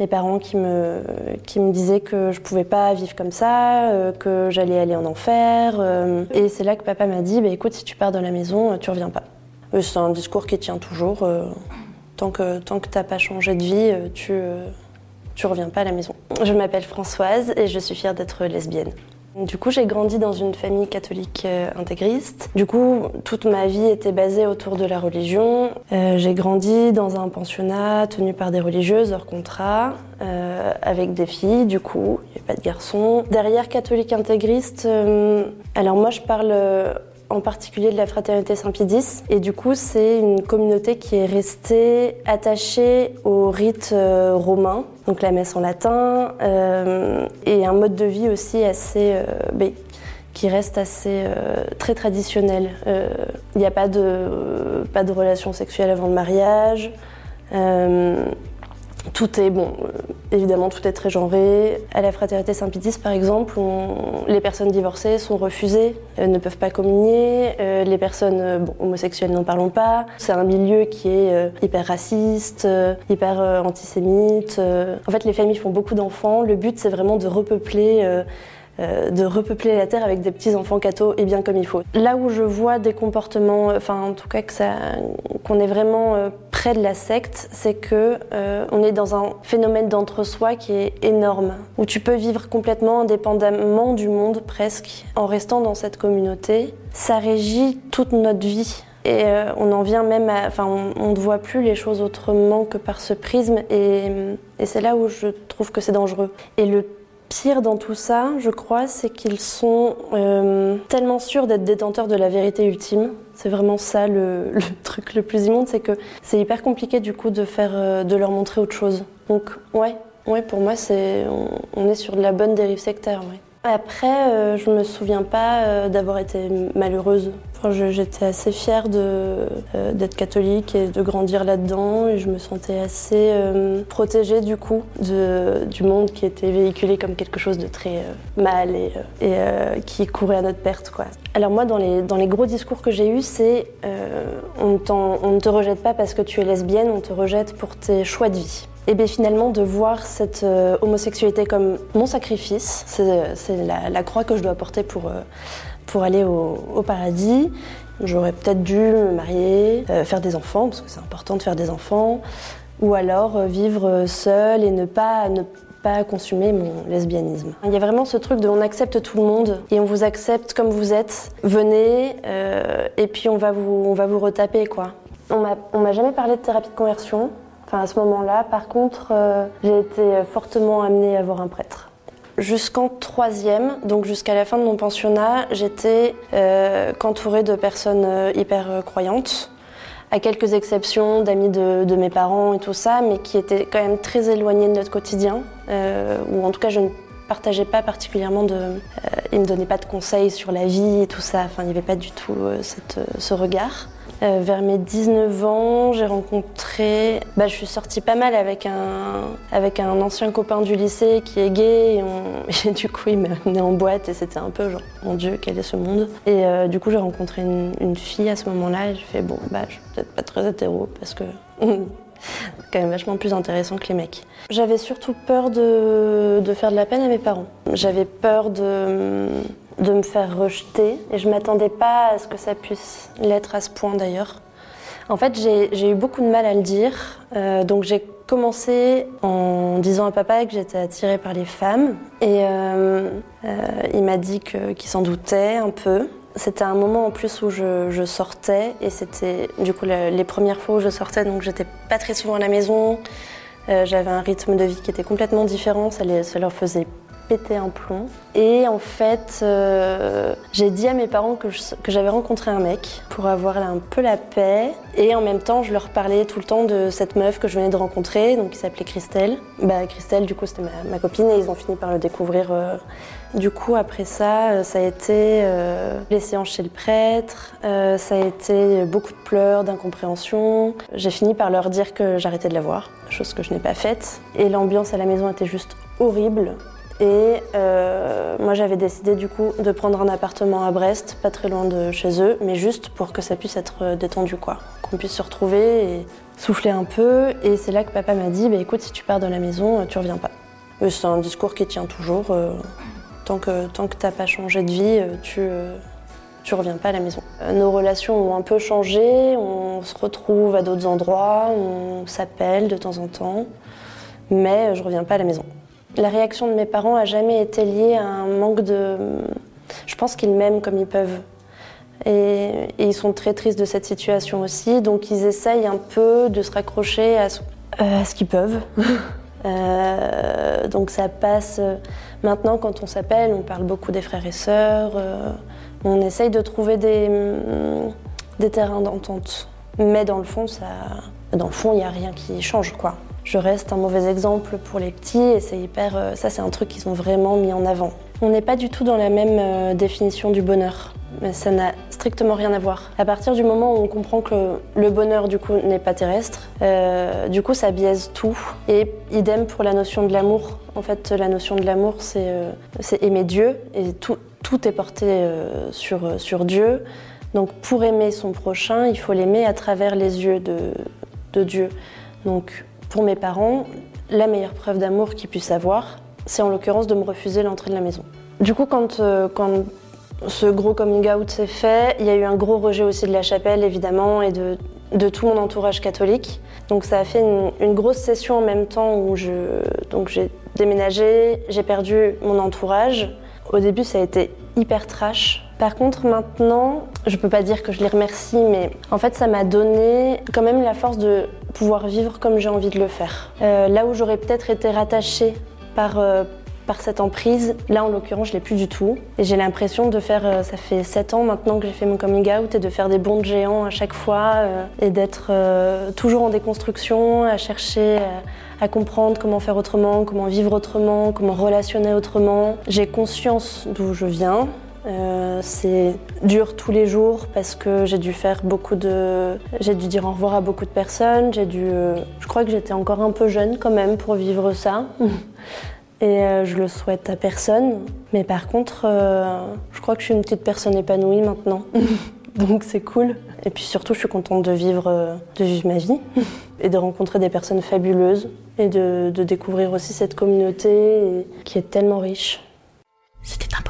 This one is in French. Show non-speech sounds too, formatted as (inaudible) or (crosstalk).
Mes parents qui me, disaient que je pouvais pas vivre comme ça, euh, que j'allais aller en enfer. euh, et c'est là que papa m'a dit, bah, écoute, si tu pars de la maison, euh, tu reviens pas. C'est un discours qui tient toujours. tant que, tant que t'as pas changé de vie, tu, tu reviens pas à la maison. Je m'appelle Françoise et je suis fière d'être lesbienne. Du coup, j'ai grandi dans une famille catholique euh, intégriste. Du coup, toute ma vie était basée autour de la religion. Euh, j'ai grandi dans un pensionnat tenu par des religieuses hors contrat, euh, avec des filles, du coup, il n'y avait pas de garçons. Derrière catholique intégriste, alors moi je parle en particulier de la fraternité Saint-Pie-X. Et du coup, c'est une communauté qui est restée attachée au rite euh, romain, donc la messe en latin, euh, et un mode de vie aussi assez. euh, ben, qui reste assez très traditionnel. Il n'y a pas de, pas de relation sexuelle avant le mariage. Tout est, bon, euh, évidemment, tout est très genré. À la fraternité Saint-Pie-X, par exemple, les personnes divorcées sont refusées, euh, ne peuvent pas communier. Euh, les personnes homosexuelles, n'en parlons pas. C'est un milieu qui est hyper raciste, hyper antisémite. En fait, les familles font beaucoup d'enfants. Le but, c'est vraiment de repeupler. de repeupler la terre avec des petits enfants cathos et bien comme il faut. Là où je vois des comportements, enfin en tout cas qu'on est vraiment de la secte, c'est que euh, on est dans un phénomène d'entre-soi qui est énorme, où tu peux vivre complètement indépendamment du monde presque, en restant dans cette communauté. Ça régit toute notre vie. Et euh, on en vient même à. Enfin, on on ne voit plus les choses autrement que par ce prisme. Et, et c'est là où je trouve que c'est dangereux. Et le pire dans tout ça, je crois, c'est qu'ils sont euh, tellement sûrs d'être détenteurs de la vérité ultime. C'est vraiment ça le, (laughs) truc le plus immonde, c'est que c'est hyper compliqué du coup de faire, euh, de leur montrer autre chose. Donc ouais, pour moi on, est sur de la bonne dérive sectaire. Après, euh, je me souviens pas euh, d'avoir été malheureuse. J'étais assez fière euh, d'être catholique et de grandir là-dedans je me sentais assez euh, protégée du coup du monde qui était véhiculé comme quelque chose de très mal et, qui courait à notre perte. Alors moi, dans les, gros discours que j'ai eus, c'est on ne te rejette pas parce que tu es lesbienne, on te rejette pour tes choix de vie. Et bien finalement, de voir cette euh, homosexualité comme mon sacrifice, c'est c'est la, croix que je dois porter pour, euh, pour aller au, paradis. J'aurais peut-être dû me marier, euh, faire des enfants, parce que c'est important de faire des enfants, ou alors euh, vivre seule et ne pas, ne pas consommer mon lesbianisme. Il y a vraiment ce truc de on accepte tout le monde et on vous accepte comme vous êtes. Venez euh, et puis on va vous, on va vous retaper quoi. On m'a jamais parlé de thérapie de conversion. Enfin, à ce moment-là, par contre, euh, j'ai été fortement amenée à voir un prêtre. Jusqu'en troisième, donc jusqu'à la fin de mon pensionnat, j'étais euh, qu'entourée de personnes euh, hyper euh, croyantes, à quelques exceptions d'amis de, mes parents et tout ça, mais qui étaient quand même très éloignées de notre quotidien, ou en tout cas je ne partageais pas particulièrement de... Ils me donnaient pas de conseils sur la vie et tout ça, enfin il n'y avait pas du tout cette, ce regard. Euh, vers mes 19 ans, j'ai rencontré. Bah, je suis sortie pas mal avec un, avec ancien copain du lycée qui est gay. Et, on- (laughs) du coup, il m'a amené en boîte et c'était un peu genre, mon Dieu, quel est ce monde? Et euh, du coup, j'ai rencontré une, fille à ce moment-là et j'ai fait, bon, bah, je suis peut-être pas très hétéro parce que. (laughs) Quand même vachement plus intéressant que les mecs. J'avais surtout peur de, de faire de la peine à mes parents. J'avais peur de, de me faire rejeter et je m'attendais pas à ce que ça puisse l'être à ce point d'ailleurs. En fait, j'ai eu beaucoup de mal à le dire. Euh, donc j'ai commencé en disant à papa que j'étais attirée par les femmes. Et euh, euh, il m'a dit qu'il s'en doutait un peu. C'était un moment en plus où je, sortais et c'était du coup le- les premières fois où je sortais, donc j'étais pas très souvent à la maison. J'avais un rythme de vie qui était complètement différent, ça, les- ça leur faisait péter un plomb. Et en fait, euh, j'ai dit à mes parents que j'avais rencontré un mec pour avoir un peu la paix. Et en même temps, je leur parlais tout le temps de cette meuf que je venais de rencontrer, donc qui s'appelait Christelle. Bah, Christelle, du coup, c'était ma, copine et ils ont fini par le découvrir. euh. Du coup, après ça, euh, ça a été euh, les séances chez le prêtre, ça a été beaucoup de pleurs, d'incompréhension. J'ai fini par leur dire que j'arrêtais de la voir, chose que je n'ai pas faite. Et l'ambiance à la maison était juste horrible. Et euh, moi, j'avais décidé du coup de prendre un appartement à Brest, pas très loin de chez eux, mais juste pour que ça puisse être détendu, quoi. Qu'on puisse se retrouver et souffler un peu. Et c'est là que papa m'a dit, bah, écoute, si tu pars de la maison, tu reviens pas. C'est un discours qui tient toujours. tant que, tant que t'as pas changé de vie, tu, tu reviens pas à la maison. Nos relations ont un peu changé, on se retrouve à d'autres endroits, on s'appelle de temps en temps, mais je reviens pas à la maison. La réaction de mes parents a jamais été liée à un manque de. Je pense qu'ils m'aiment comme ils peuvent. Et, ils sont très tristes de cette situation aussi, donc ils essayent un peu de se raccrocher à ce, euh, qu'ils peuvent. (laughs) Euh, donc ça passe. Maintenant, quand on s'appelle, on parle beaucoup des frères et sœurs. Euh, on essaye de trouver des, des terrains d'entente. Mais dans le fond, ça, dans le fond, il n'y a rien qui change, quoi je reste un mauvais exemple pour les petits et c'est hyper. Euh, ça, c'est un truc qu'ils ont vraiment mis en avant. On n'est pas du tout dans la même euh, définition du bonheur. Mais ça n'a strictement rien à voir. À partir du moment où on comprend que le bonheur, du coup, n'est pas terrestre, euh, du coup, ça biaise tout. Et idem pour la notion de l'amour. En fait, la notion de l'amour, c'est aimer Dieu. Et tout, tout est porté sur, sur Dieu. Donc, pour aimer son prochain, il faut l'aimer à travers les yeux de, de Dieu. Donc, pour mes parents, la meilleure preuve d'amour qu'ils puissent avoir, c'est en l'occurrence de me refuser l'entrée de la maison. Du coup, quand, euh, quand ce gros coming out s'est fait, il y a eu un gros rejet aussi de la chapelle, évidemment, et de, de tout mon entourage catholique. Donc ça a fait une, grosse session en même temps où je, donc j'ai déménagé, j'ai perdu mon entourage. Au début, ça a été hyper trash. Par contre, maintenant, je peux pas dire que je les remercie, mais en fait, ça m'a donné quand même la force de pouvoir vivre comme j'ai envie de le faire. Euh, là où j'aurais peut-être été rattachée par, euh, par cette emprise, là en l'occurrence je l'ai plus du tout. Et j'ai l'impression de faire, euh, ça fait 7 ans maintenant que j'ai fait mon coming out et de faire des bonds de géants à chaque fois et d'être toujours en déconstruction, à chercher à comprendre comment faire autrement, comment vivre autrement, comment relationner autrement. J'ai conscience d'où je viens, euh, c'est dur tous les jours parce que j'ai dû faire beaucoup de. J'ai dû dire au revoir à beaucoup de personnes. J'ai dû. Euh, je crois que j'étais encore un peu jeune quand même pour vivre ça. (laughs) Et euh, je le souhaite à personne. Mais par contre, je crois que je suis une petite personne épanouie maintenant. (laughs) Donc c'est cool. Et puis surtout, je suis contente de vivre, de vivre ma vie (laughs) et de rencontrer des personnes fabuleuses et de, découvrir aussi cette communauté qui est tellement riche. C'était un